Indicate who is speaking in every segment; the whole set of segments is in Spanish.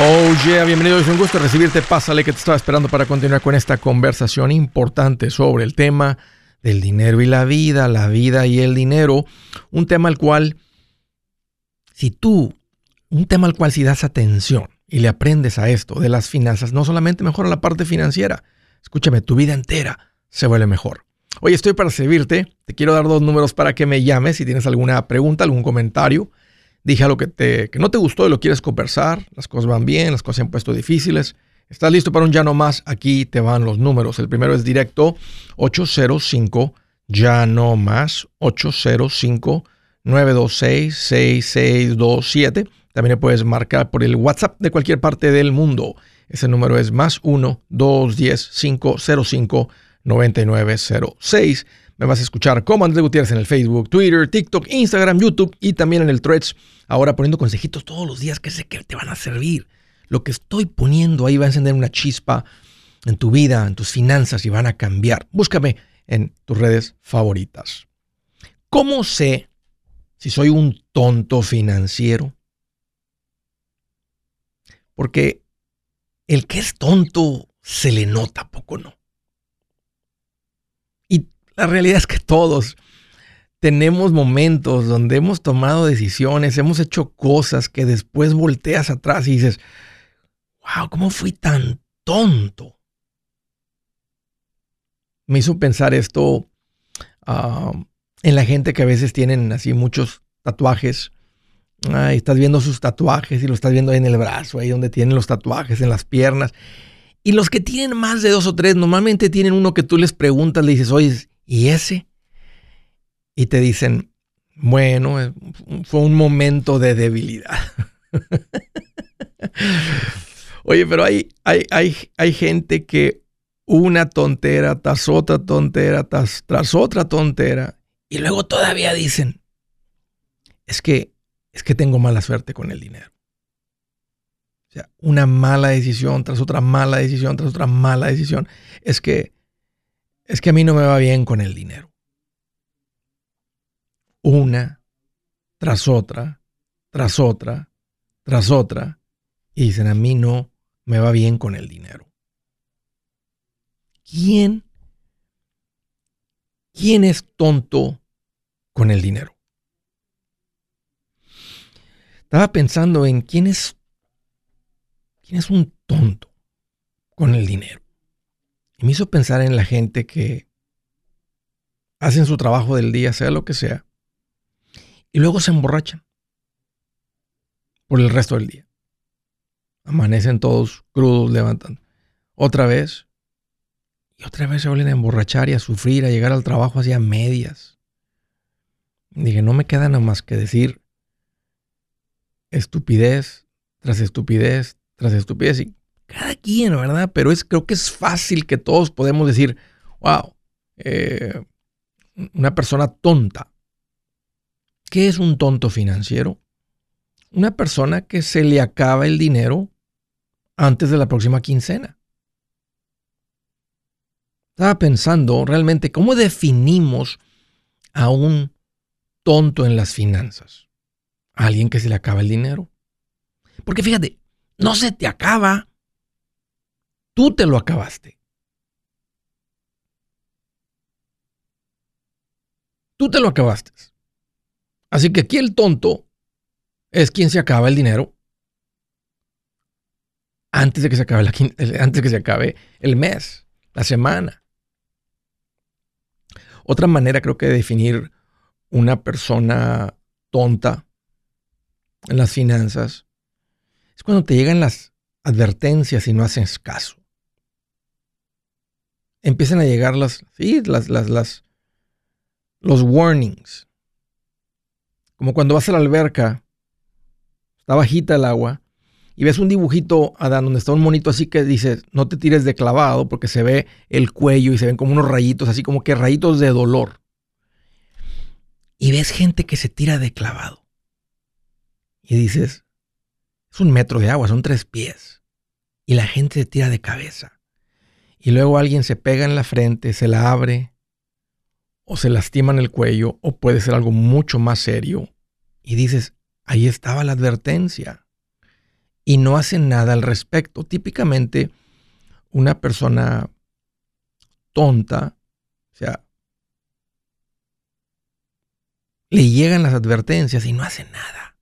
Speaker 1: Oh yeah, bienvenido, es un gusto recibirte. Pásale que te estaba esperando para continuar con esta conversación importante sobre el tema del dinero y la vida, la vida y el dinero. Un tema al cual, si tú, un tema al cual si das atención y le aprendes a esto de las finanzas, no solamente mejora la parte financiera, escúchame, tu vida entera se vuelve mejor. Hoy estoy para servirte. Te quiero dar dos números para que me llames si tienes alguna pregunta, algún comentario dije algo que, te, que no te gustó y lo quieres conversar, las cosas van bien, las cosas se han puesto difíciles. ¿Estás listo para un ya no más? Aquí te van los números. El primero es directo 805 ya no más 805 926 6627. También puedes marcar por el WhatsApp de cualquier parte del mundo. Ese número es más 1 210 505 9906. Me vas a escuchar como Andrés Gutiérrez en el Facebook, Twitter, TikTok, Instagram, YouTube y también en el Threads. Ahora poniendo consejitos todos los días que sé que te van a servir. Lo que estoy poniendo ahí va a encender una chispa en tu vida, en tus finanzas y van a cambiar. Búscame en tus redes favoritas. ¿Cómo sé si soy un tonto financiero? Porque el que es tonto se le nota, poco no. La realidad es que todos tenemos momentos donde hemos tomado decisiones, hemos hecho cosas que después volteas atrás y dices, wow, ¿cómo fui tan tonto? Me hizo pensar esto ah, en la gente que a veces tienen así muchos tatuajes. Estás viendo sus tatuajes y lo estás viendo ahí en el brazo, ahí donde tienen los tatuajes, en las piernas. Y los que tienen más de dos o tres, normalmente tienen uno que tú les preguntas, le dices, oye, ¿Y ese? Y te dicen, bueno, eh, fue un momento de debilidad. Oye, pero hay, hay, hay, hay, gente que una tontera tras otra tontera, tras, tras otra tontera, y luego todavía dicen, es que, es que tengo mala suerte con el dinero. O sea, una mala decisión tras otra mala decisión tras otra mala decisión. Es que es que a mí no me va bien con el dinero. Una tras otra, tras otra, tras otra, y dicen, a mí no me va bien con el dinero. ¿Quién? ¿Quién es tonto con el dinero? Estaba pensando en quién es, quién es un tonto con el dinero. Y me hizo pensar en la gente que hacen su trabajo del día, sea lo que sea, y luego se emborrachan por el resto del día. Amanecen todos crudos, levantan. Otra vez. Y otra vez se vuelven a emborrachar y a sufrir, a llegar al trabajo hacia medias. dije, no me queda nada más que decir estupidez tras estupidez tras estupidez. Y cada quien, ¿verdad? Pero es, creo que es fácil que todos podemos decir, wow, eh, una persona tonta. ¿Qué es un tonto financiero? Una persona que se le acaba el dinero antes de la próxima quincena. Estaba pensando realmente cómo definimos a un tonto en las finanzas. alguien que se le acaba el dinero. Porque fíjate, no se te acaba Tú te lo acabaste. Tú te lo acabaste. Así que aquí el tonto es quien se acaba el dinero antes de que se acabe, antes de que se acabe el mes, la semana. Otra manera creo que de definir una persona tonta en las finanzas es cuando te llegan las advertencias y no haces caso empiezan a llegar las, sí, las, las, las, los warnings. Como cuando vas a la alberca, está bajita el agua, y ves un dibujito, Adán, donde está un monito así que dice, no te tires de clavado, porque se ve el cuello y se ven como unos rayitos, así como que rayitos de dolor. Y ves gente que se tira de clavado. Y dices, es un metro de agua, son tres pies. Y la gente se tira de cabeza y luego alguien se pega en la frente, se la abre o se lastima en el cuello o puede ser algo mucho más serio y dices, ahí estaba la advertencia. y no hacen nada al respecto. Típicamente, una persona tonta, o sea, le llegan las advertencias y no hace nada.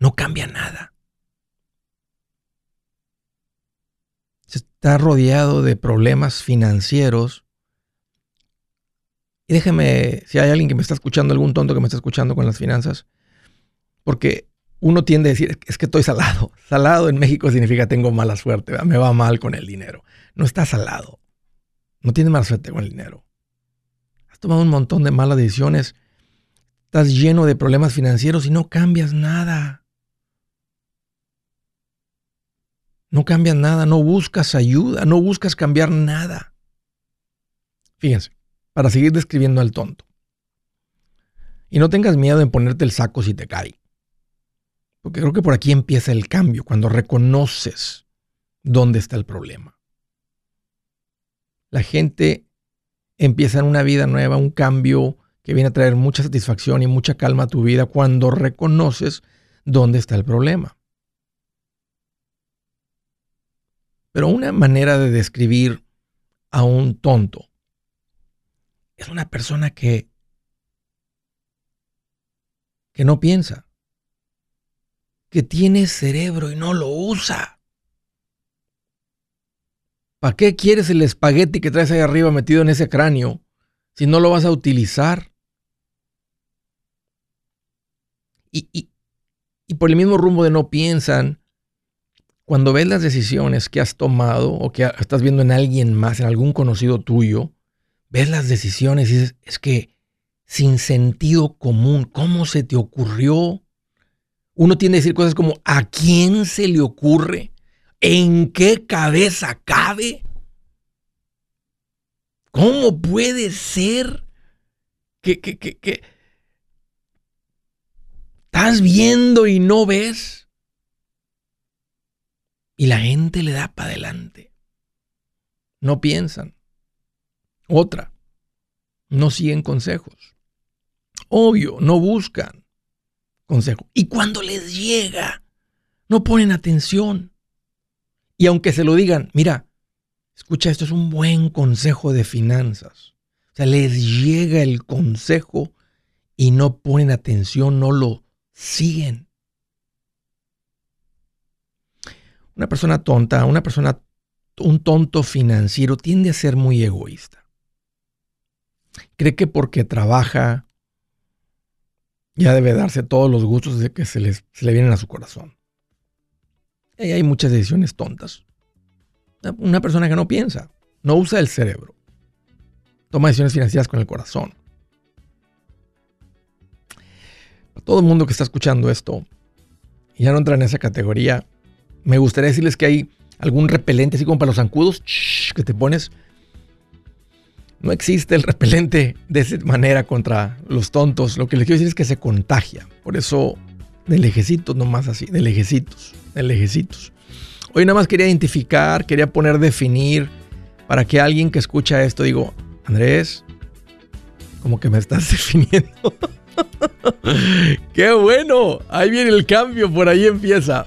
Speaker 1: No cambia nada. Está rodeado de problemas financieros. Y déjeme, si hay alguien que me está escuchando, algún tonto que me está escuchando con las finanzas, porque uno tiende a decir, es que estoy salado. Salado en México significa tengo mala suerte, me va mal con el dinero. No está salado. No tienes mala suerte con el dinero. Has tomado un montón de malas decisiones. Estás lleno de problemas financieros y no cambias nada. No cambias nada, no buscas ayuda, no buscas cambiar nada. Fíjense, para seguir describiendo al tonto. Y no tengas miedo en ponerte el saco si te cae. Porque creo que por aquí empieza el cambio, cuando reconoces dónde está el problema. La gente empieza en una vida nueva, un cambio que viene a traer mucha satisfacción y mucha calma a tu vida cuando reconoces dónde está el problema. Pero una manera de describir a un tonto es una persona que, que no piensa que tiene cerebro y no lo usa. ¿Para qué quieres el espagueti que traes ahí arriba metido en ese cráneo si no lo vas a utilizar? Y, y, y por el mismo rumbo de no piensan, cuando ves las decisiones que has tomado o que estás viendo en alguien más, en algún conocido tuyo, ves las decisiones y dices, es que sin sentido común, ¿cómo se te ocurrió? uno tiene que decir cosas como, ¿a quién se le ocurre? ¿En qué cabeza cabe? ¿Cómo puede ser que, que, que, que estás viendo y no ves? Y la gente le da para adelante. No piensan. Otra, no siguen consejos. Obvio, no buscan consejo. Y cuando les llega, no ponen atención. Y aunque se lo digan, mira, escucha, esto es un buen consejo de finanzas. O sea, les llega el consejo y no ponen atención, no lo siguen. Una persona tonta, una persona, un tonto financiero tiende a ser muy egoísta. Cree que porque trabaja, ya debe darse todos los gustos de que se, les, le vienen a su corazón. Y hay muchas decisiones tontas. Una persona que no piensa, no usa el cerebro, toma decisiones financieras con el corazón. Todo el mundo que está escuchando esto ya no entra en esa categoría, me gustaría decirles que hay algún repelente, así como para los zancudos, que te pones no existe el repelente de esa manera contra los tontos. Lo que les quiero decir es que se contagia. Por eso, de lejecitos, nomás así, de lejecitos, de lejecitos. Hoy nada más quería identificar, quería poner, definir, para que alguien que escucha esto digo, Andrés, como que me estás definiendo. ¡Qué bueno! Ahí viene el cambio, por ahí empieza.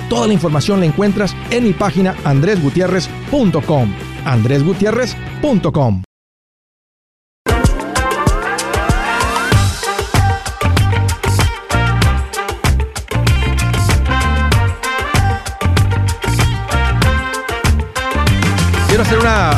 Speaker 1: Toda la información la encuentras en mi página andresgutierrez.com. andresgutierrez.com. Quiero hacer una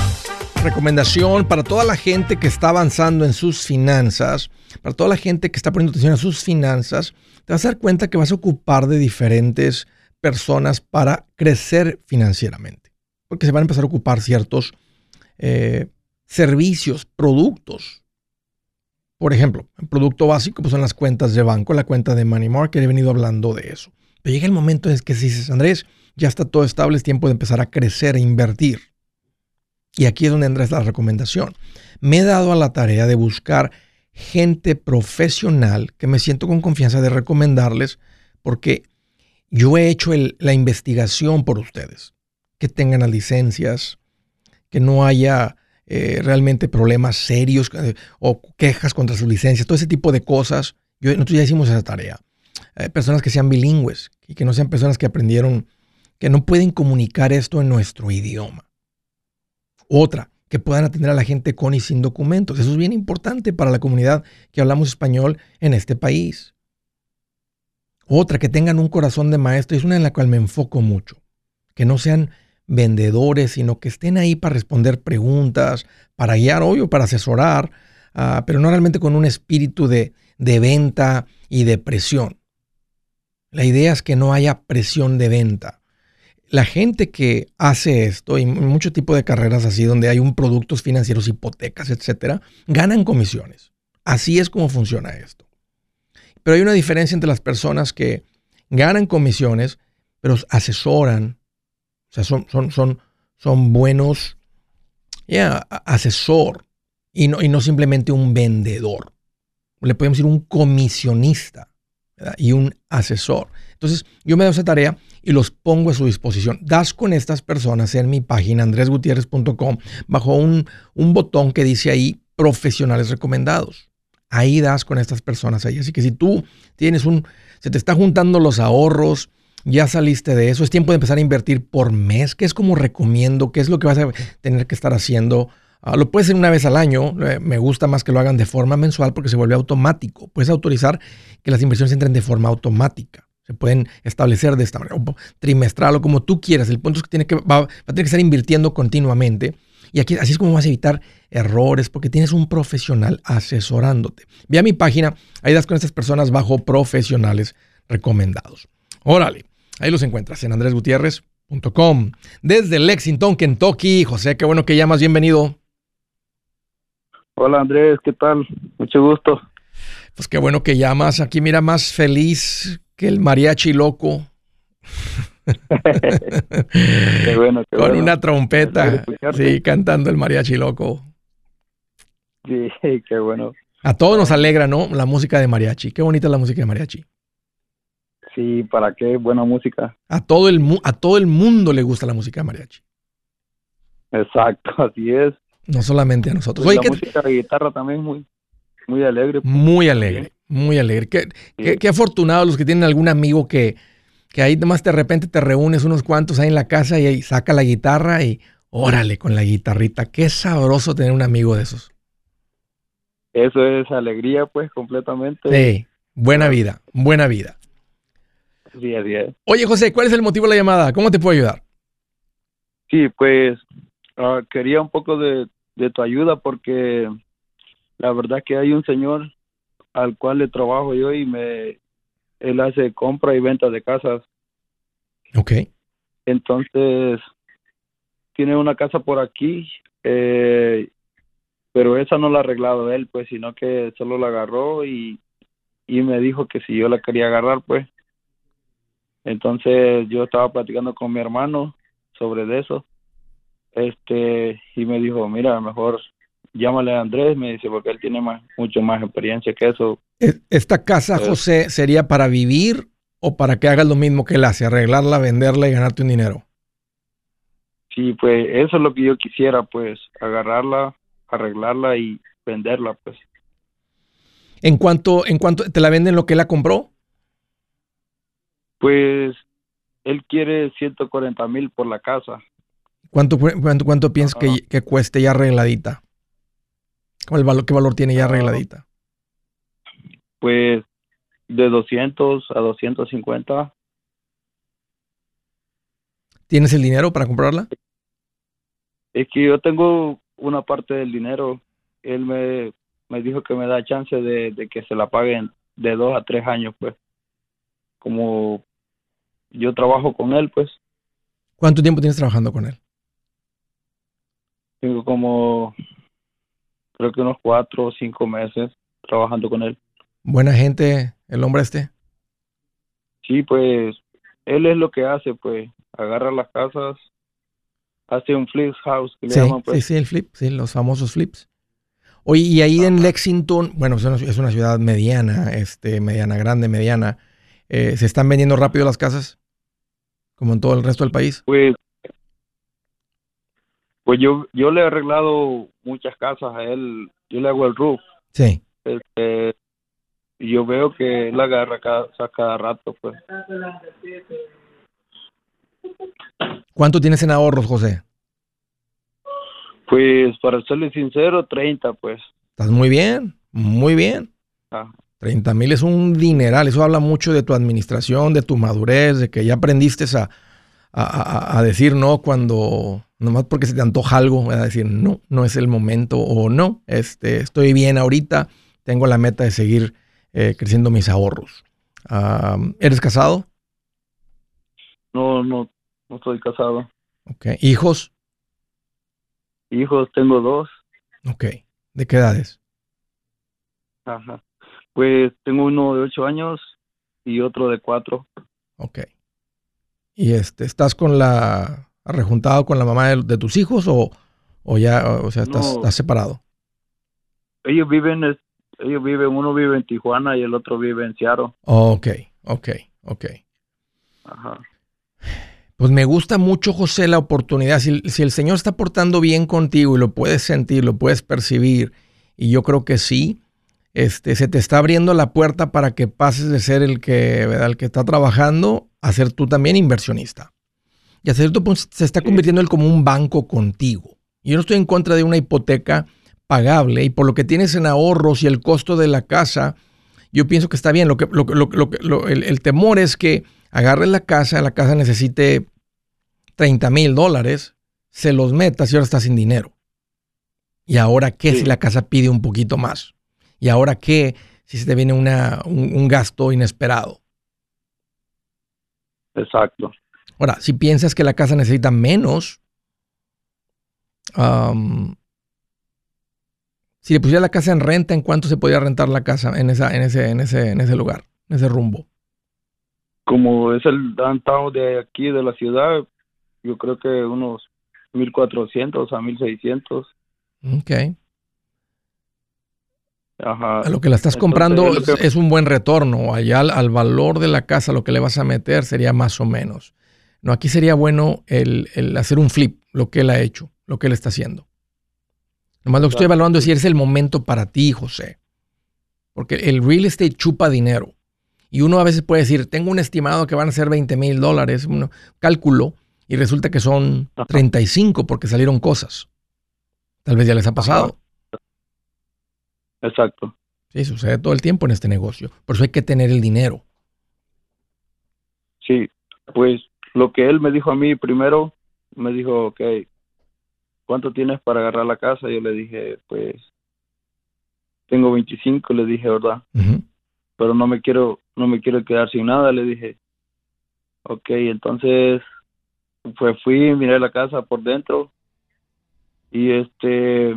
Speaker 1: recomendación para toda la gente que está avanzando en sus finanzas, para toda la gente que está poniendo atención a sus finanzas, te vas a dar cuenta que vas a ocupar de diferentes personas para crecer financieramente. Porque se van a empezar a ocupar ciertos eh, servicios, productos. Por ejemplo, el producto básico pues son las cuentas de banco, la cuenta de Money Market, he venido hablando de eso. Pero llega el momento en que si dices, Andrés, ya está todo estable, es tiempo de empezar a crecer e invertir. Y aquí es donde entra la recomendación. Me he dado a la tarea de buscar gente profesional que me siento con confianza de recomendarles porque yo he hecho la investigación por ustedes, que tengan las licencias, que no haya eh, realmente problemas serios eh, o quejas contra sus licencias, todo ese tipo de cosas. Yo, nosotros ya hicimos esa tarea. personas que sean bilingües y que no sean personas que aprendieron, que no pueden comunicar esto en nuestro idioma. Otra, que puedan atender a la gente con y sin documentos. Eso es bien importante para la comunidad que hablamos español en este país. Otra, que tengan un corazón de maestro, es una en la cual me enfoco mucho. Que no sean vendedores, sino que estén ahí para responder preguntas, para guiar, obvio, para asesorar, ah, pero no realmente con un espíritu de, de venta y de presión. La idea es que no haya presión de venta. La gente que hace esto, y mucho tipo de carreras así, donde hay un productos financieros, hipotecas, etcétera, ganan comisiones. Así es como funciona esto. Pero hay una diferencia entre las personas que ganan comisiones, pero asesoran, o sea, son, buenos, ya, asesor, y no, simplemente un vendedor. Le podemos decir un comisionista y un asesor. Entonces, yo me doy esa tarea y los pongo a su disposición. Das con estas personas en mi página andresgutierrez.com bajo un botón que dice ahí profesionales recomendados ahí das con estas personas ahí. Así que si tú tienes un, se te está juntando los ahorros, ya saliste de eso, es tiempo de empezar a invertir por mes, ¿Qué es como recomiendo, qué es lo que vas a tener que estar haciendo. Ah, lo puedes hacer una vez al año, eh, me gusta más que lo hagan de forma mensual porque se vuelve automático. Puedes autorizar que las inversiones entren de forma automática. Se pueden establecer de esta manera, trimestral o como tú quieras. El punto es que, tiene que va a tener que estar invirtiendo continuamente y aquí así es como vas a evitar errores porque tienes un profesional asesorándote. Ve a mi página, ahí das con estas personas bajo profesionales recomendados. Órale, ahí los encuentras en andresgutierrez.com. Desde Lexington, Kentucky. José, qué bueno que llamas, bienvenido.
Speaker 2: Hola Andrés, ¿qué tal? Mucho gusto.
Speaker 1: Pues qué bueno que llamas. Aquí mira más feliz que el mariachi loco. Con una trompeta, sí, cantando el mariachi loco.
Speaker 2: Sí, qué bueno.
Speaker 1: A todos nos alegra, ¿no? La música de mariachi. Qué bonita es la música de mariachi.
Speaker 2: Sí, ¿para qué? Buena música.
Speaker 1: A todo el, a todo el mundo le gusta la música de mariachi.
Speaker 2: Exacto, así es.
Speaker 1: No solamente a nosotros.
Speaker 2: la música de guitarra también muy, muy alegre.
Speaker 1: Pues. Muy alegre, muy alegre. Qué, qué, qué afortunados los que tienen algún amigo que, que ahí nomás de repente te reúnes unos cuantos ahí en la casa y ahí saca la guitarra y órale con la guitarrita. Qué sabroso tener un amigo de esos.
Speaker 2: Eso es alegría, pues, completamente.
Speaker 1: Sí, buena vida, buena vida.
Speaker 2: Sí, así es.
Speaker 1: Oye, José, ¿cuál es el motivo de la llamada? ¿Cómo te puedo ayudar?
Speaker 2: Sí, pues ah, quería un poco de, de tu ayuda porque la verdad que hay un señor al cual le trabajo yo y me él hace compra y venta de casas.
Speaker 1: Ok.
Speaker 2: Entonces, tiene una casa por aquí eh, pero esa no la ha arreglado él, pues, sino que solo la agarró y, y me dijo que si yo la quería agarrar, pues. Entonces yo estaba platicando con mi hermano sobre eso, este, y me dijo, mira, mejor llámale a Andrés, me dice, porque él tiene más, mucho más experiencia que eso.
Speaker 1: ¿E-, ¿Esta casa. José, sería para vivir o para que hagas lo mismo que él hace, arreglarla, venderla y ganarte un dinero?
Speaker 2: Sí, pues eso es lo que yo quisiera, pues, agarrarla, arreglarla y venderla, pues.
Speaker 1: ¿En cuánto, en cuánto te la venden lo que él la compró?
Speaker 2: Pues él quiere 140 mil por la casa.
Speaker 1: ¿Cuánto, cuánto, cuánto piensas que, que cueste ya arregladita? ¿Cuál valor, ¿Qué valor tiene ya
Speaker 2: Ah.
Speaker 1: arregladita?
Speaker 2: Pues de 200 a 250.
Speaker 1: ¿Tienes el dinero para comprarla?
Speaker 2: Es que yo tengo una parte del dinero. Él me, me dijo que me da chance de, de que se la paguen de dos a tres años, pues. Como yo trabajo con él, pues.
Speaker 1: ¿Cuánto tiempo tienes trabajando con él?
Speaker 2: Tengo como, creo que unos cuatro o cinco meses trabajando con él.
Speaker 1: Buena gente, el hombre este.
Speaker 2: Sí, pues él es lo que hace, pues. Agarra las casas, hace un flip house, que le
Speaker 1: Sí,
Speaker 2: llaman,
Speaker 1: sí,
Speaker 2: pues.
Speaker 1: sí, el flip, sí, los famosos flips. Oye, y ahí en Lexington, bueno, es una, es una ciudad mediana, este, mediana, grande, mediana. eh, ¿Se están vendiendo rápido las casas? Como en todo el resto del país.
Speaker 2: Pues, pues yo, yo le he arreglado muchas casas a él. Yo le hago el roof.
Speaker 1: Sí.
Speaker 2: Este, y yo veo que él agarra cada, cada rato, pues.
Speaker 1: ¿Cuánto tienes en ahorros, José?
Speaker 2: Pues, para serle sincero, 30, pues.
Speaker 1: Estás muy bien, muy bien.
Speaker 2: Ah,
Speaker 1: 30 mil es un dineral. Eso habla mucho de tu administración, de tu madurez, de que ya aprendiste a, a, a- a decir no cuando, nomás porque se te antoja algo, a decir no, no es el momento o no, este, estoy bien ahorita, tengo la meta de seguir eh, creciendo mis ahorros. Ah, ¿Eres casado?
Speaker 2: no, no, no estoy casado.
Speaker 1: Ok. ¿Hijos?
Speaker 2: Hijos, tengo dos.
Speaker 1: Ok. ¿De qué edades?
Speaker 2: Ajá. Pues tengo uno de ocho años y otro de cuatro.
Speaker 1: Ok. ¿Y este, estás con la, rejuntado con la mamá de, de tus hijos o, o ya, o sea, estás,
Speaker 2: No.
Speaker 1: estás separado?
Speaker 2: Ellos viven, ellos viven, uno vive en Tijuana y el otro vive en Seattle.
Speaker 1: Ok, ok, ok.
Speaker 2: Ajá.
Speaker 1: Pues me gusta mucho, José, la oportunidad. Si, si el Señor está portando bien contigo y lo puedes sentir, lo puedes percibir, y yo creo que sí, este, se te está abriendo la puerta para que pases de ser el que, ¿verdad? el que está trabajando a ser tú también inversionista. Y a cierto punto se está convirtiendo él como un banco contigo. Yo no estoy en contra de una hipoteca pagable y por lo que tienes en ahorros y el costo de la casa, yo pienso que está bien. Lo que, lo, lo, lo el, el temor es que agarres la casa, la casa necesite 30 mil dólares, se los metas y ahora estás sin dinero. ¿Y ahora qué
Speaker 2: Sí.
Speaker 1: si la casa pide un poquito más? ¿Y ahora qué si se te viene una, un, un gasto inesperado?
Speaker 2: Exacto.
Speaker 1: Ahora, si piensas que la casa necesita menos, si le pusiera la casa en renta, ¿en cuánto se podría rentar la casa en, esa, en, ese, en, ese, en ese lugar, en ese rumbo?
Speaker 2: Como es el downtown de aquí de la ciudad, yo creo que unos 1400 a 1600.
Speaker 1: Ok.
Speaker 2: Ajá.
Speaker 1: A lo que la estás comprando
Speaker 2: es lo
Speaker 1: es,
Speaker 2: que-
Speaker 1: es un buen retorno. Allá al, al valor de la casa, lo que le vas a meter sería más o menos. No, aquí sería bueno el, el hacer un flip, lo que él ha hecho, lo que él está haciendo. Nomás lo que estoy evaluando es si es el momento para ti, José. Porque el real estate chupa dinero. Y uno a veces puede decir, tengo un estimado que van a ser 20 mil dólares, uno, cálculo, y resulta que son
Speaker 2: Ajá.
Speaker 1: 35 porque salieron cosas. Tal vez ya les ha pasado.
Speaker 2: Exacto.
Speaker 1: Sí, sucede todo el tiempo en este negocio. Por eso hay que tener el dinero.
Speaker 2: Sí, pues lo que él me dijo a mí primero, me dijo, ok, ¿cuánto tienes para agarrar la casa? Yo le dije, pues, tengo 25, le dije, ¿verdad? Pero no me quiero, no me quiero quedar sin nada, le dije. Ok, entonces, pues fui, miré la casa por dentro y este,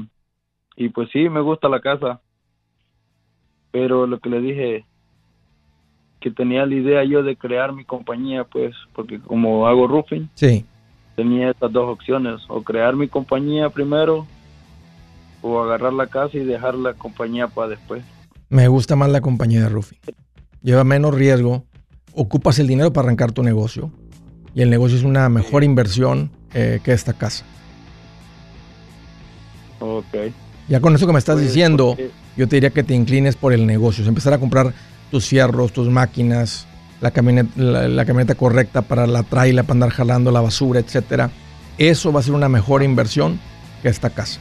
Speaker 2: y pues sí, me gusta la casa. Pero lo que le dije, que tenía la idea yo de crear mi compañía, pues, porque como hago roofing,
Speaker 1: Sí.
Speaker 2: tenía estas dos opciones, o crear mi compañía primero, o agarrar la casa y dejar la compañía para después.
Speaker 1: Me gusta más la compañía de roofing. Lleva menos riesgo, ocupas el dinero para arrancar tu negocio y el negocio es una mejor inversión eh, que esta casa.
Speaker 2: Ok.
Speaker 1: Ya con eso que me estás
Speaker 2: Pues,
Speaker 1: diciendo,
Speaker 2: porque-
Speaker 1: yo te diría que te inclines por el negocio, empezar a comprar tus fierros, tus máquinas, la camioneta, la camioneta correcta para la traila, para andar jalando la basura, etcétera. Eso va a ser una mejor inversión que esta casa.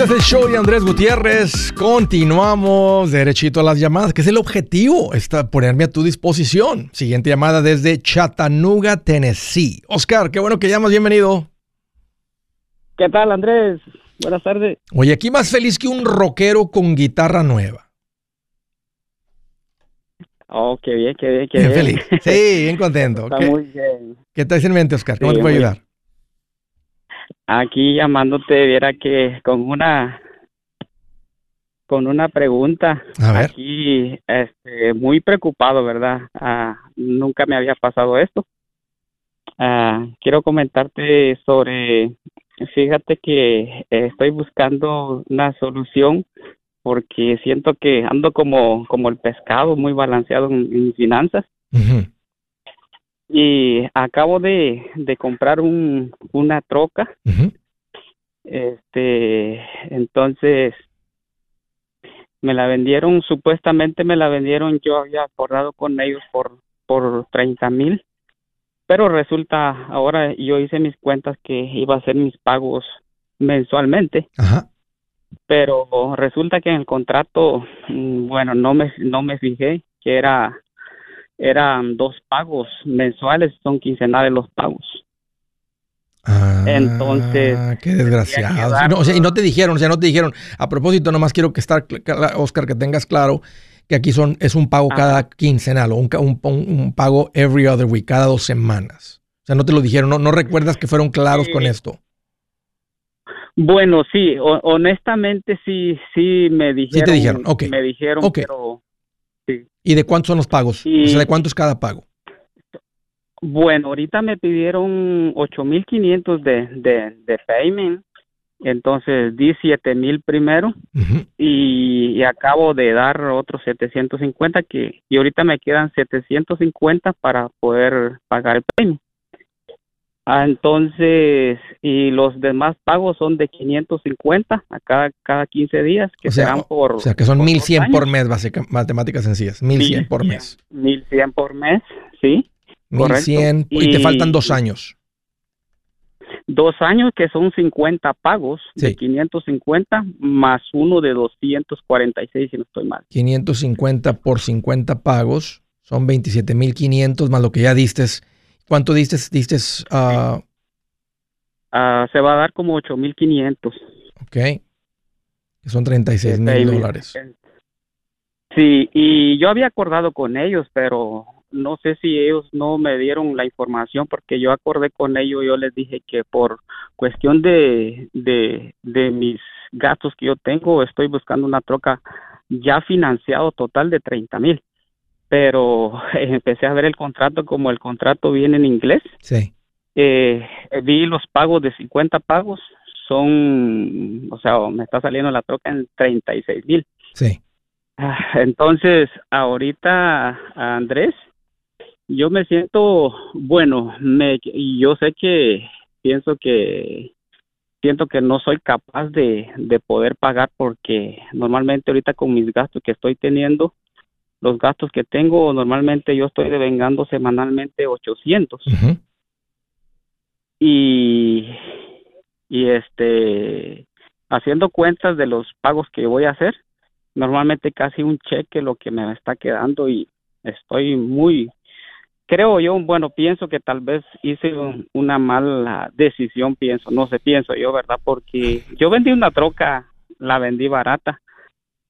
Speaker 1: Este es el show de Andrés Gutiérrez. Continuamos derechito a las llamadas, que es el objetivo, está ponerme a tu disposición. Siguiente llamada desde Chattanooga, Tennessee. Oscar, qué bueno que llamas, bienvenido.
Speaker 3: ¿Qué tal, Andrés? Buenas tardes.
Speaker 1: Oye, aquí más feliz que un rockero con guitarra nueva.
Speaker 3: Oh, qué bien, qué bien, qué
Speaker 1: Bien
Speaker 3: bien.
Speaker 1: feliz. Sí, bien contento.
Speaker 3: Está
Speaker 1: ¿Qué,
Speaker 3: muy bien.
Speaker 1: qué traes en mente, Oscar? ¿Cómo
Speaker 3: Sí,
Speaker 1: te puedo ayudar?
Speaker 3: Aquí llamándote, viera que con una con una pregunta.
Speaker 1: A ver.
Speaker 3: Aquí, este, muy preocupado, ¿verdad? Ah, nunca me había pasado esto. Ah, quiero comentarte sobre, fíjate que estoy buscando una solución porque siento que ando como, como el pescado, muy balanceado en, en mis finanzas. Y acabo de, de comprar un, una troca, este, entonces me la vendieron, supuestamente me la vendieron, yo había acordado con ellos por, por 30 mil, pero resulta, ahora yo hice mis cuentas que iba a hacer mis pagos mensualmente,
Speaker 1: Ajá.
Speaker 3: pero resulta que en el contrato, mm, bueno, no me, no me fijé que era, eran dos pagos mensuales, son quincenales los pagos.
Speaker 1: Ah,
Speaker 3: Entonces,
Speaker 1: qué desgraciado. No, o sea, y no te dijeron, o sea, no te dijeron. A propósito, nomás quiero que estar, Oscar, que tengas claro que aquí son es un pago cada quincenal o un, un, pago every other week, cada dos semanas. O sea, no te lo dijeron, no, no recuerdas que fueron claros
Speaker 3: Sí.
Speaker 1: con esto.
Speaker 3: Bueno, sí, ho- honestamente sí, sí me dijeron.
Speaker 1: te dijeron, ok.
Speaker 3: Me dijeron,
Speaker 1: Ok.
Speaker 3: pero
Speaker 1: ¿Y de cuántos son los pagos?
Speaker 3: Y-
Speaker 1: O sea, ¿de cuánto es cada pago?
Speaker 3: bueno, ahorita me pidieron 8.500 de, de, de payment, entonces di 7.000 primero y, y acabo de dar otros 750 que y ahorita me quedan 750 para poder pagar el payment. Ah, entonces, y los demás pagos son de 550 a cada, cada 15 días, que
Speaker 1: O sea,
Speaker 3: serán por...
Speaker 1: O sea, que son
Speaker 3: por dos
Speaker 1: 1100 por mes, básicamente, matemáticas sencillas. 1100 por mes.
Speaker 3: 1100 por mes, sí.
Speaker 1: 1100 y, te
Speaker 3: Y-
Speaker 1: faltan dos años.
Speaker 3: Dos años que son 50 pagos
Speaker 1: Sí.
Speaker 3: de 550 más uno de 246, si no estoy mal.
Speaker 1: 550 por 50 pagos son 27,500 más lo que ya diste. ¿Cuánto diste? Diste, Ah,
Speaker 3: se va a dar como 8500.
Speaker 1: ok, que son 36
Speaker 3: de
Speaker 1: mil dólares.
Speaker 3: Sí, y yo había acordado con ellos, pero no sé si ellos no me dieron la información porque yo acordé con ellos, yo les dije que por cuestión de, de, de mis gastos que yo tengo, estoy buscando una troca ya financiado total de 30 mil. Pero empecé a ver el contrato como el contrato viene en inglés.
Speaker 1: Sí.
Speaker 3: Eh, vi los pagos de 50 pagos, son, o sea, me está saliendo la troca en 36 mil.
Speaker 1: Sí.
Speaker 3: Ah, entonces, ahorita, Andrés, yo me siento, bueno, me, y yo sé que pienso que siento que no soy capaz de, de poder pagar porque normalmente ahorita con mis gastos que estoy teniendo, los gastos que tengo, normalmente yo estoy devengando semanalmente 800. Y, y este, haciendo cuentas de los pagos que voy a hacer, normalmente casi un cheque lo que me está quedando y estoy muy creo yo, bueno, pienso que tal vez hice una mala decisión, pienso, no sé, pienso yo, ¿verdad? Porque yo vendí una troca, la vendí barata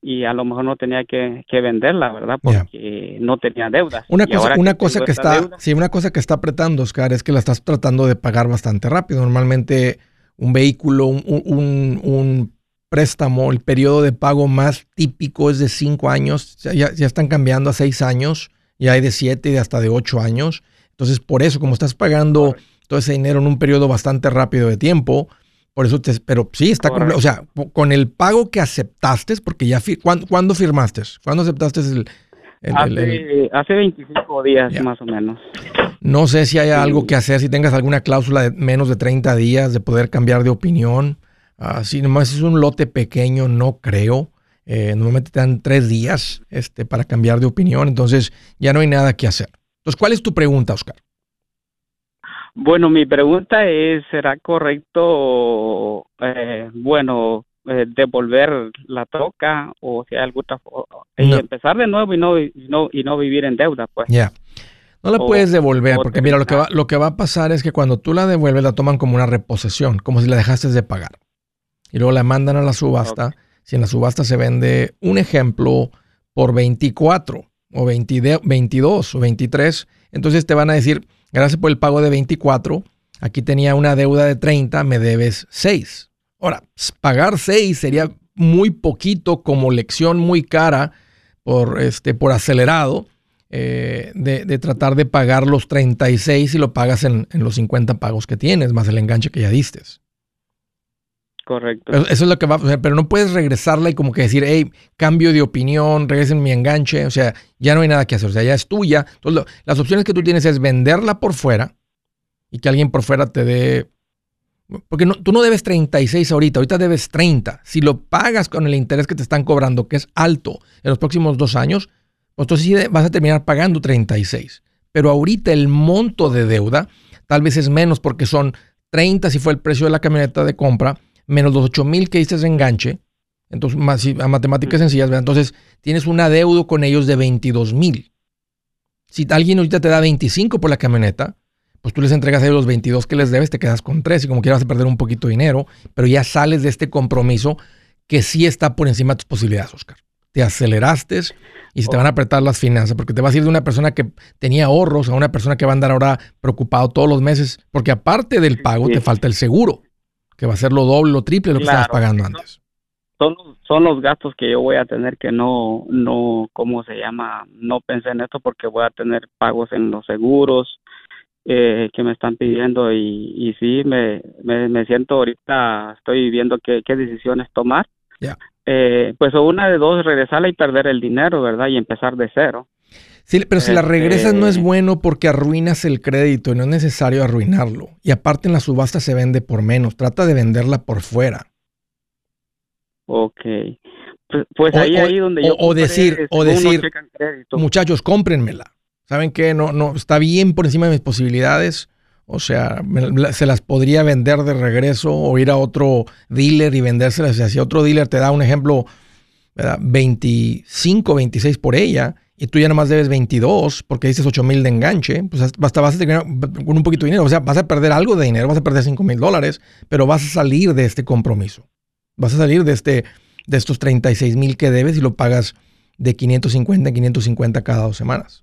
Speaker 3: y a lo mejor no tenía que, venderla, ¿verdad? Porque no tenía deudas.
Speaker 1: Una cosa, una cosa que está, sí, una cosa que está apretando, Oscar, es que la estás tratando de pagar bastante rápido. Normalmente un vehículo, un, un, un préstamo, el periodo de pago más típico es de cinco años, ya, ya están cambiando a seis años y hay de 7 y hasta de 8 años. Entonces, por eso, como estás pagando todo ese dinero en un periodo bastante rápido de tiempo, por eso te, pero sí, está completo. O sea, con el pago que aceptaste, porque ya, ¿cuándo, firmaste? ¿Cuándo aceptaste el,
Speaker 3: hace, 25 días más o menos.
Speaker 1: No sé si hay algo que hacer, si tengas alguna cláusula de menos de 30 días de poder cambiar de opinión. Uh, si nomás es un lote pequeño, no creo. Eh, normalmente te dan tres días este, para cambiar de opinión, entonces ya no hay nada que hacer. Entonces, ¿cuál es tu pregunta, Oscar?
Speaker 3: Bueno, mi pregunta es, ¿será correcto, eh, bueno, eh, devolver la troca o si hay alguna y empezar de nuevo y no, y no, y no vivir en deuda, pues?
Speaker 1: Ya. No la puedes devolver, porque mira, lo que, va, lo que va a pasar es que cuando tú la devuelves la toman como una reposición, como si la dejaste de pagar. Y luego la mandan a la subasta. Si en la subasta se vende un ejemplo por 24 o 22 o 23, entonces te van a decir, gracias por el pago de 24, aquí tenía una deuda de 30, me debes 6. Ahora, pagar 6 sería muy poquito como lección muy cara por, este, por acelerado eh, de, tratar de pagar los 36 y lo pagas en, en, los 50 pagos que tienes, más el enganche que ya diste.
Speaker 3: Correcto.
Speaker 1: Eso es lo que va a pasar, pero no puedes regresarla y como que decir, hey, cambio de opinión, regresen mi enganche, o sea, ya no hay nada que hacer, o sea, ya es tuya. Entonces, las opciones que tú tienes es venderla por fuera y que alguien por fuera te dé... Porque tú no debes 36 ahorita, ahorita debes 30. Si lo pagas con el interés que te están cobrando, que es alto en los próximos dos años, pues entonces sí vas a terminar pagando 36. Pero ahorita el monto de deuda tal vez es menos porque son 30 si fue el precio de la camioneta de compra menos los 8 mil que dices de enganche, entonces más, a matemáticas sencillas, entonces tienes un adeudo con ellos de 22 mil. Si alguien ahorita te da 25 por la camioneta, pues tú les entregas a ellos los 22 que les debes, te quedas con 3 y como quieras perder un poquito de dinero, pero ya sales de este compromiso que sí está por encima de tus posibilidades, Oscar. Te aceleraste y se te van a apretar las finanzas porque te vas a ir de una persona que tenía ahorros a una persona que va a andar ahora preocupado todos los meses porque aparte del pago te falta el seguro que va a ser lo doble, lo triple de lo que estabas pagando antes.
Speaker 3: Son, son los gastos que yo voy a tener que no, no, ¿cómo se llama? No pensé en esto porque voy a tener pagos en los seguros eh, que me están pidiendo y, y sí, me, me, siento ahorita, estoy viendo qué, qué decisiones tomar. Eh, pues una de dos, regresarla y perder el dinero, ¿verdad? Y empezar de cero.
Speaker 1: Sí, pero si la regresas no es este bueno porque arruinas el crédito y no es necesario arruinarlo. Y aparte en la subasta se vende por menos. Trata de venderla por fuera.
Speaker 3: Ok. Pues, pues ahí, ahí donde yo...
Speaker 1: O decir, o decir, muchachos, cómprenmela. ¿Saben qué? No, no, está bien por encima de mis posibilidades. O sea, se las podría vender de regreso o ir a otro dealer y vendérselas. Si otro dealer te da un ejemplo, ¿verdad? 25, 26 por ella y tú ya nomás debes 22 porque dices 8 mil de enganche, pues basta, vas a tener con un poquito de dinero. O sea, vas a perder algo de dinero, vas a perder 5 mil dólares, pero vas a salir de este compromiso. Vas a salir de, este, de estos 36 mil que debes y lo pagas de 550 en 550 cada dos semanas.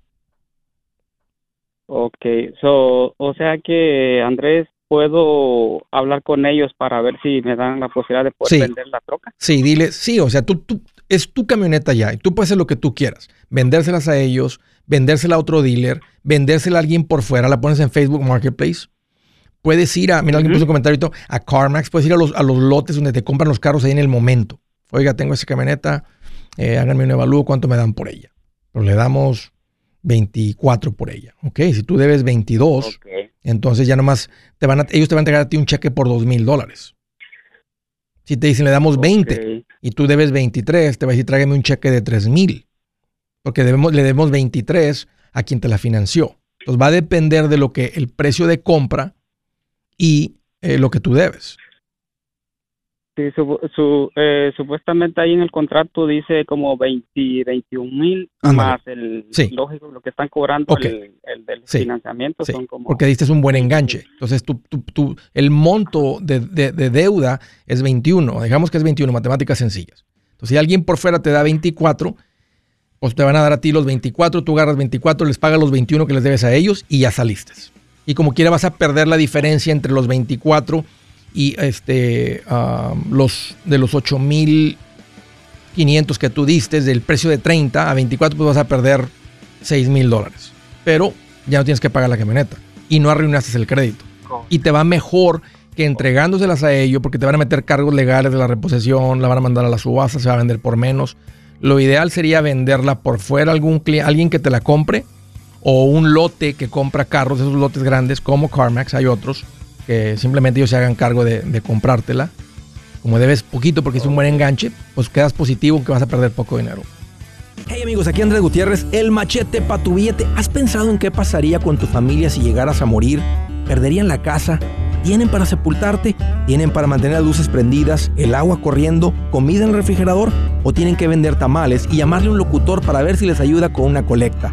Speaker 3: Ok, so, o sea que Andrés, ¿puedo hablar con ellos para ver si me dan la posibilidad de poder vender la troca?
Speaker 1: Sí, dile, sí, o sea, tú, tú es tu camioneta ya y tú puedes hacer lo que tú quieras. Vendérselas a ellos, vendérsela a otro dealer, vendérsela a alguien por fuera, la pones en Facebook Marketplace. Puedes ir a, mira, alguien puso un comentario, a CarMax, puedes ir a los, a los lotes donde te compran los carros ahí en el momento. Oiga, tengo esa camioneta, eh, háganme un evalúo, ¿cuánto me dan por ella? Pero le damos 24 por ella, ¿ok? Si tú debes 22, entonces ya nomás te van a, ellos te van a entregar a ti un cheque por 2 mil dólares. Si te dicen le damos 20 y tú debes 23, te va a decir tráigame un cheque de 3 mil. Porque debemos, le debemos 23 a quien te la financió. Entonces va a depender de lo que el precio de compra y eh, lo que tú debes.
Speaker 3: Sí, su, eh, supuestamente ahí en el contrato dice como 20, 21 mil más el lógico, lo que están cobrando el, del financiamiento son como...
Speaker 1: Porque diste un buen enganche. Entonces, tú, tú, el monto de, deuda es 21. Digamos que es 21, matemáticas sencillas. Entonces, si alguien por fuera te da 24, pues te van a dar a ti los 24, tú agarras 24, les pagas los 21 que les debes a ellos y ya saliste. Y como quiera vas a perder la diferencia entre los 24 y este, los de los 8.500 que tú diste, del precio de 30 a 24, pues vas a perder 6.000 dólares. Pero ya no tienes que pagar la camioneta y no arruinaste el crédito. Y te va mejor que entregándoselas a ellos porque te van a meter cargos legales de la reposición, la van a mandar a la subasta, se va a vender por menos. Lo ideal sería venderla por fuera a algún alguien que te la compre o un lote que compra carros, esos lotes grandes como CarMax, hay otros que simplemente ellos se hagan cargo de, comprártela. Como debes poquito porque es un buen enganche, pues quedas positivo que vas a perder poco dinero.
Speaker 4: Hey amigos, aquí Andrés Gutiérrez, el machete para tu billete. ¿Has pensado en qué pasaría con tu familia si llegaras a morir? ¿Perderían la casa? ¿Tienen para sepultarte? ¿Tienen para mantener las luces prendidas, el agua corriendo, comida en el refrigerador? ¿O tienen que vender tamales y llamarle a un locutor para ver si les ayuda con una colecta?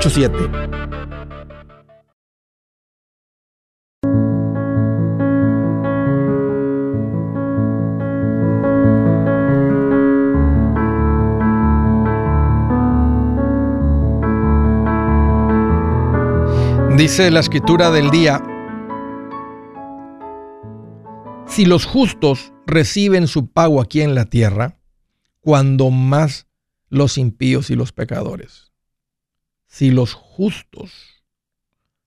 Speaker 4: 844-748-8887.
Speaker 1: Dice la escritura del día, si los justos reciben su pago aquí en la tierra, cuando más los impíos y los pecadores. Si los justos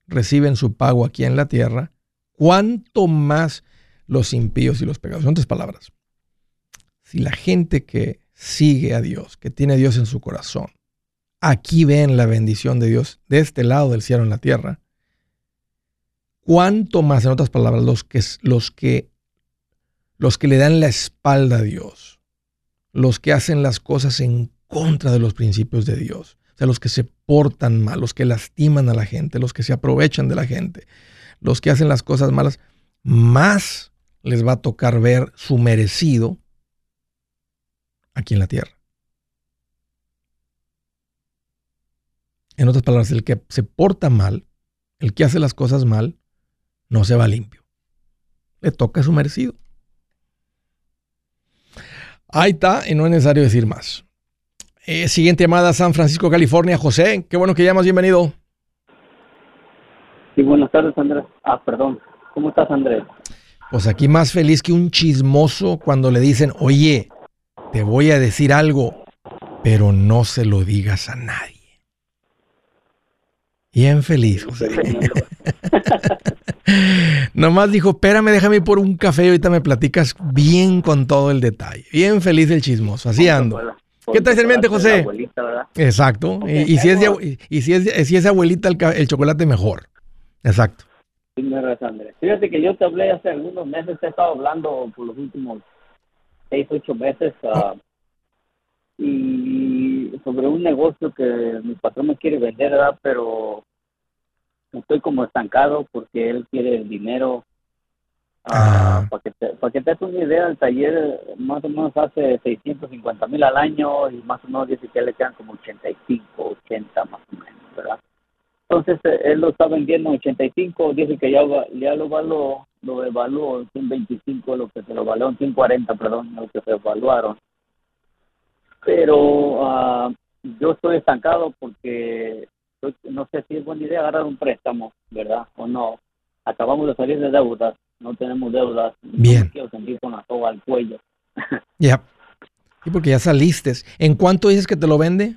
Speaker 1: reciben su pago aquí en la tierra, cuánto más los impíos y los pecadores. Son tres palabras. Si la gente que sigue a Dios, que tiene Dios en su corazón, aquí ven la bendición de Dios de este lado del cielo en la tierra, cuánto más, en otras palabras, los que, los que los que le dan la espalda a Dios, los que hacen las cosas en contra de los principios de Dios, o sea, los que se portan mal, los que lastiman a la gente, los que se aprovechan de la gente, los que hacen las cosas malas, más les va a tocar ver su merecido aquí en la tierra. En otras palabras, el que se porta mal, el que hace las cosas mal, no se va limpio. Le toca su merecido. Ahí está, y no es necesario decir más. Eh, siguiente llamada, San Francisco, California. José, qué bueno que llamas, bienvenido.
Speaker 5: Sí, buenas tardes, Andrés. Ah, perdón. ¿Cómo estás, Andrés?
Speaker 1: Pues aquí más feliz que un chismoso cuando le dicen, oye, te voy a decir algo, pero no se lo digas a nadie. Bien feliz, José. Nomás dijo, espérame, déjame ir por un café y ahorita me platicas bien con todo el detalle. Bien feliz el chismoso, así ando. ¿Qué traes en mente, José? Exacto. Y, si es y si es, si es abuelita el, chocolate, mejor. Exacto.
Speaker 5: Fíjate que yo te hablé hace algunos meses, te he estado hablando por los últimos seis, ocho meses. Uh, y sobre un negocio que mi patrón me quiere vender, ¿verdad? Pero estoy como estancado porque él quiere el dinero. Ah,
Speaker 1: Ah.
Speaker 5: para, que te, para que te des una idea, el taller más o menos hace 650 mil al año y más o menos dice que le quedan como 85, 80 más o menos, ¿verdad? Entonces eh, él lo está vendiendo en 85, dice que ya, lo evaluó, lo evaluó en 125, lo que se lo evaluó en 140, perdón, lo que se evaluaron. Pero ah, yo estoy estancado porque no sé si es buena idea agarrar un préstamo, ¿verdad? O no. Acabamos de salir de deudas, no tenemos deudas.
Speaker 1: Bien.
Speaker 5: No me quiero sentir con la soga al cuello.
Speaker 1: Ya. Sí, porque ya saliste. ¿En cuánto dices que te lo vende?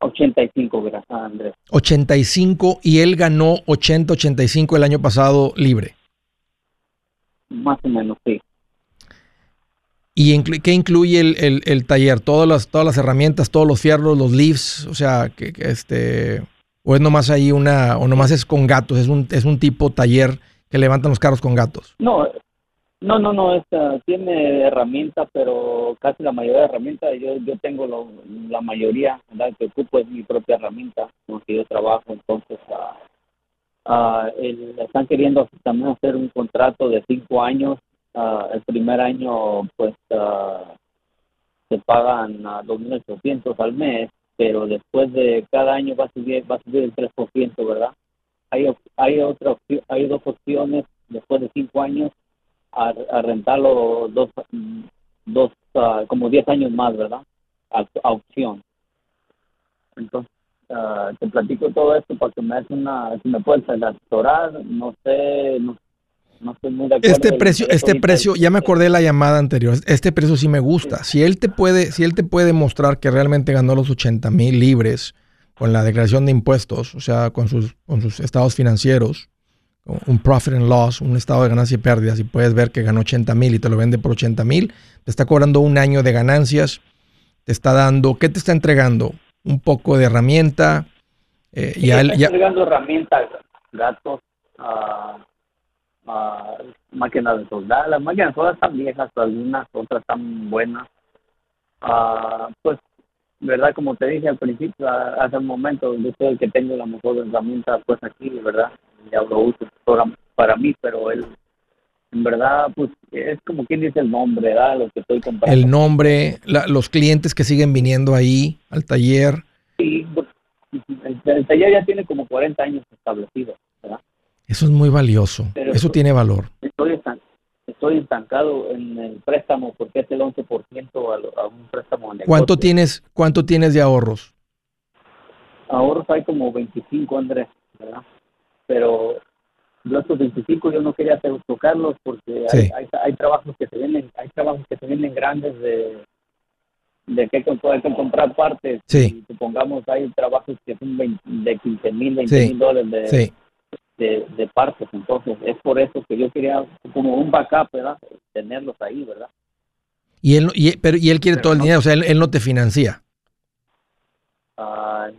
Speaker 5: 85, gracias, Andrés.
Speaker 1: 85 y él ganó 80, 85 el año pasado libre.
Speaker 5: Más o menos, sí.
Speaker 1: ¿Y inclu- qué incluye el, el- el taller? Todas las, todas las herramientas, todos los fierros, los leaves, o sea, que, que este, o es nomás ahí una, o nomás es con gatos, es un, es un tipo taller que levantan los carros con gatos.
Speaker 5: No, no, no, no, esta tiene herramientas, pero casi la mayoría de herramientas, yo, yo tengo la mayoría, ¿verdad? que ocupo es mi propia herramienta con que yo trabajo, entonces ah, ah, el- están queriendo también hacer un contrato de cinco años, ah, el primer año pues se pagan a 2.800 al mes, pero después de cada año va a subir, va a subir el 3%, ¿verdad? Hay, hay, otra opción, hay dos opciones después de cinco años a, a rentarlo dos, dos ah, como 10 años más, ¿verdad? A, a opción. Entonces, ah, te platico todo esto para que me des una, si me puedes asesorar, no sé, no, no estoy muy de acuerdo.
Speaker 1: Este precio, este precio, ya me acordé de la llamada anterior. Este precio sí me gusta. Si él te puede, si él te puede mostrar que realmente ganó los 80 mil libres con la declaración de impuestos, o sea, con sus, con sus estados financieros, un profit and loss, un estado de ganancias y pérdidas, y puedes ver que ganó 80 mil y te lo vende por 80 mil, te está cobrando un año de ganancias, te está dando, ¿qué te está entregando? Un poco de herramienta. eh,
Speaker 5: Sí,
Speaker 1: ya,
Speaker 5: está
Speaker 1: ya-
Speaker 5: entregando herramientas, gatos, ah, ah, máquinas de soldar. Las máquinas de soldar están viejas, algunas otras están buenas. Ah, pues, verdad, como te dije al principio, hace un momento, yo soy el que tengo la mejor herramienta pues aquí, verdad, ya lo uso para, para mí, pero él, en verdad, pues es como quien dice el nombre, ¿verdad? Lo que estoy comprando.
Speaker 1: el nombre, la- los clientes que siguen viniendo ahí al taller.
Speaker 5: Sí, pues, el, el taller ya tiene como 40 años establecido, ¿verdad?
Speaker 1: Eso es muy valioso.
Speaker 5: Pero-
Speaker 1: Eso tiene valor.
Speaker 5: estoy, estoy estancado en el préstamo porque es el 11% a, lo- a un préstamo en
Speaker 1: ¿Cuánto tienes, cuánto tienes de ahorros?
Speaker 5: Ahorros hay como 25, Andrés, ¿verdad? Pero yo estos 25 yo no quería tocarlos porque hay,
Speaker 1: Sí.
Speaker 5: hay, hay trabajos que se venden, hay trabajos que se venden grandes de de que hay que, comprar partes
Speaker 1: Sí.
Speaker 5: y supongamos hay trabajos que son 20 de 15 mil, 20
Speaker 1: Sí.
Speaker 5: mil dólares de,
Speaker 1: Sí.
Speaker 5: De, de partes. Entonces, es por eso que yo quería como un backup, ¿verdad? Tenerlos ahí, ¿verdad?
Speaker 1: Y él, no- y, pero, y él quiere
Speaker 5: Pero
Speaker 1: todo el
Speaker 5: no-
Speaker 1: dinero, o sea, él, él no te financia.
Speaker 5: Ah,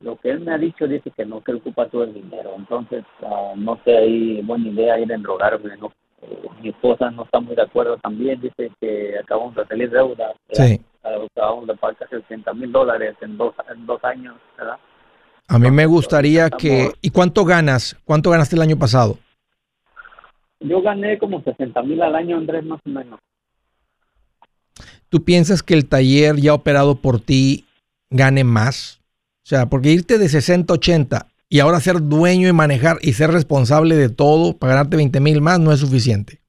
Speaker 5: lo que él me ha dicho dice que no, que él ocupa todo el dinero. Entonces, ah, no sé, ahí buena idea ir a enrogarme, ¿no? Eh, mi esposa no está muy de acuerdo también, dice que acabamos de salir deuda.
Speaker 1: Sí.
Speaker 5: Ah, acabamos de pagar casi 80 mil dólares en dos, en dos años, ¿verdad?
Speaker 1: A mí me gustaría que... ¿Y cuánto ganas? ¿Cuánto ganaste el año pasado?
Speaker 5: Yo gané como 60 mil al año, Andrés, más o menos.
Speaker 1: ¿Tú piensas que el taller ya operado por ti gane más? O sea, porque irte de 60 a 80 y ahora ser dueño y manejar y ser responsable de todo para ganarte 20 mil más no es suficiente.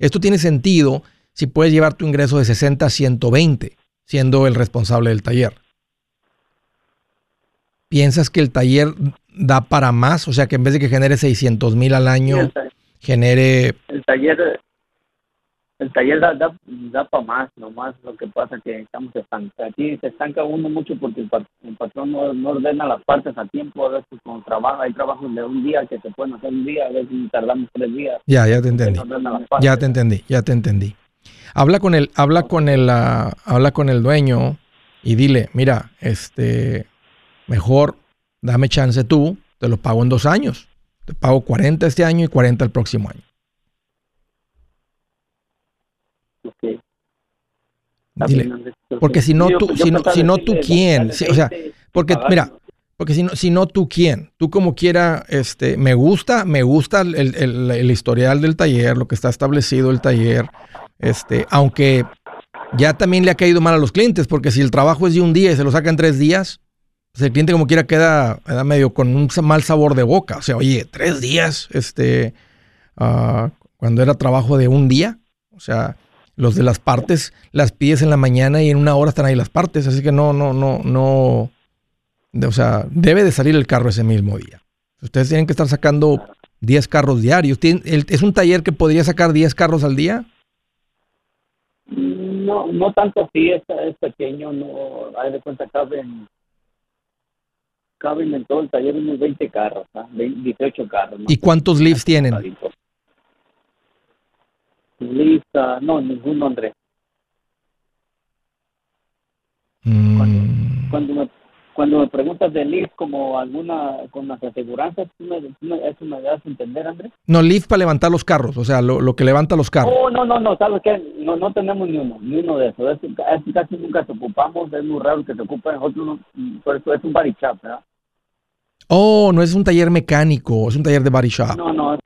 Speaker 1: Esto tiene sentido si puedes llevar tu ingreso de 60 a 120 siendo el responsable del taller. ¿Piensas que el taller da para más? O sea, que en vez de que genere 600 mil al año,
Speaker 5: el,
Speaker 1: genere...
Speaker 5: el taller el taller da, da, da para más, nomás lo que pasa es que estamos estancados. Aquí se estanca uno mucho porque el, pa- el patrón no, no ordena las partes a tiempo, a veces con trabajo, hay trabajos de un día que se pueden hacer un día, a veces tardamos tres días.
Speaker 1: Ya, ya te entendí.
Speaker 5: no.
Speaker 1: Ya te entendí, ya te entendí. Habla con el, habla con el, ah, habla con el dueño y dile, mira, este, mejor dame chance tú, te lo pago en dos años. Te pago 40 este año y 40 el próximo año.
Speaker 5: Ok. Está
Speaker 1: Dile, porque si no tú-
Speaker 5: yo
Speaker 1: si no- si no tú, ¿quién? o sea,
Speaker 5: 20 y
Speaker 1: Porque, mira, Porque si no, si no, ¿tú quién? Tú como quiera, este, me gusta, me gusta el, el, el historial del taller, lo que está establecido el taller, este, aunque ya también le ha caído mal a los clientes, porque si el trabajo es de un día y se lo saca en tres días, pues el cliente como quiera queda, medio con un mal sabor de boca. O sea, oye, tres días, este, uh, cuando era trabajo de un día, o sea, los de las partes las pides en la mañana y en una hora están ahí las partes, así que no, no, no, no, o sea, debe de salir el carro ese mismo día. Ustedes tienen que estar sacando 10 carros diarios. ¿Es un taller que podría sacar 10 carros al día?
Speaker 5: No, no tanto así, es, es pequeño, no, hay de cuenta caben, caben en todo el taller unos 20 carros, 18 carros.
Speaker 1: ¿Y cuántos lifts tienen?
Speaker 5: Lista, no, ninguno, Andrés.
Speaker 1: Mm.
Speaker 5: Cuando, me, cuando me preguntas de Lyft como alguna con las aseguranzas, ¿tú me, ¿eso me das a entender, Andrés?
Speaker 1: No, Lyft para levantar los carros, o sea, lo, lo que levanta los carros.
Speaker 5: Oh, no, no, no, ¿sabes qué? No, no tenemos ni uno, ni uno de esos. Es, casi nunca te ocupamos, es muy raro que te ocupen nosotros, por eso es un shop, ¿verdad?
Speaker 1: Oh, no es un taller mecánico, es un taller de body shop.
Speaker 5: No, no, es,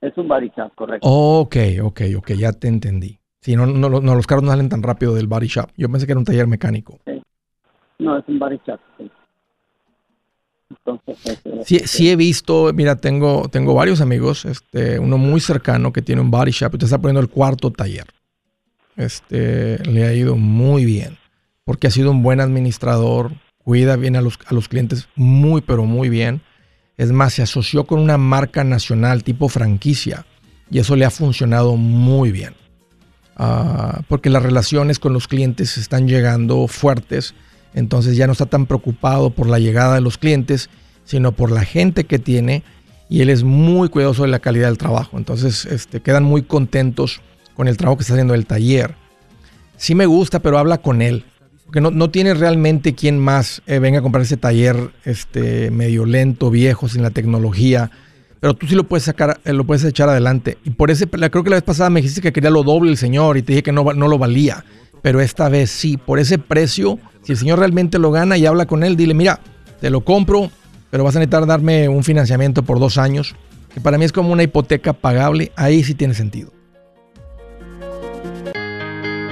Speaker 5: es un body shop, correcto.
Speaker 1: ok, ok, ok, ya te entendí. Sí, no, no, no, los carros no salen tan rápido del body shop. Yo pensé que era un taller mecánico.
Speaker 5: Sí. No, es un body shop. Sí. Entonces,
Speaker 1: sí, sí, he visto, mira, tengo, tengo varios amigos, este, uno muy cercano que tiene un body shop y te está poniendo el cuarto taller. Este, le ha ido muy bien, porque ha sido un buen administrador, cuida bien a los, a los clientes muy, pero muy bien. Es más, se asoció con una marca nacional tipo franquicia y eso le ha funcionado muy bien. Ah, porque las relaciones con los clientes están llegando fuertes entonces ya no está tan preocupado por la llegada de los clientes, sino por la gente que tiene y él es muy cuidadoso de la calidad del trabajo. Entonces este, quedan muy contentos con el trabajo que está haciendo el taller. Sí me gusta, pero habla con él. Porque no, no tiene realmente quien más eh, venga a comprar ese taller este, medio lento, viejo, sin la tecnología. Pero tú sí lo puedes sacar, eh, lo puedes echar adelante. Y por ese, creo que la vez pasada me dijiste que quería lo doble el señor y te dije que no, no lo valía. Pero esta vez sí, por ese precio si el señor realmente lo gana y habla con él, dile, mira, te lo compro, pero vas a necesitar darme un financiamiento por dos años, que para mí es como una hipoteca pagable, ahí sí tiene sentido.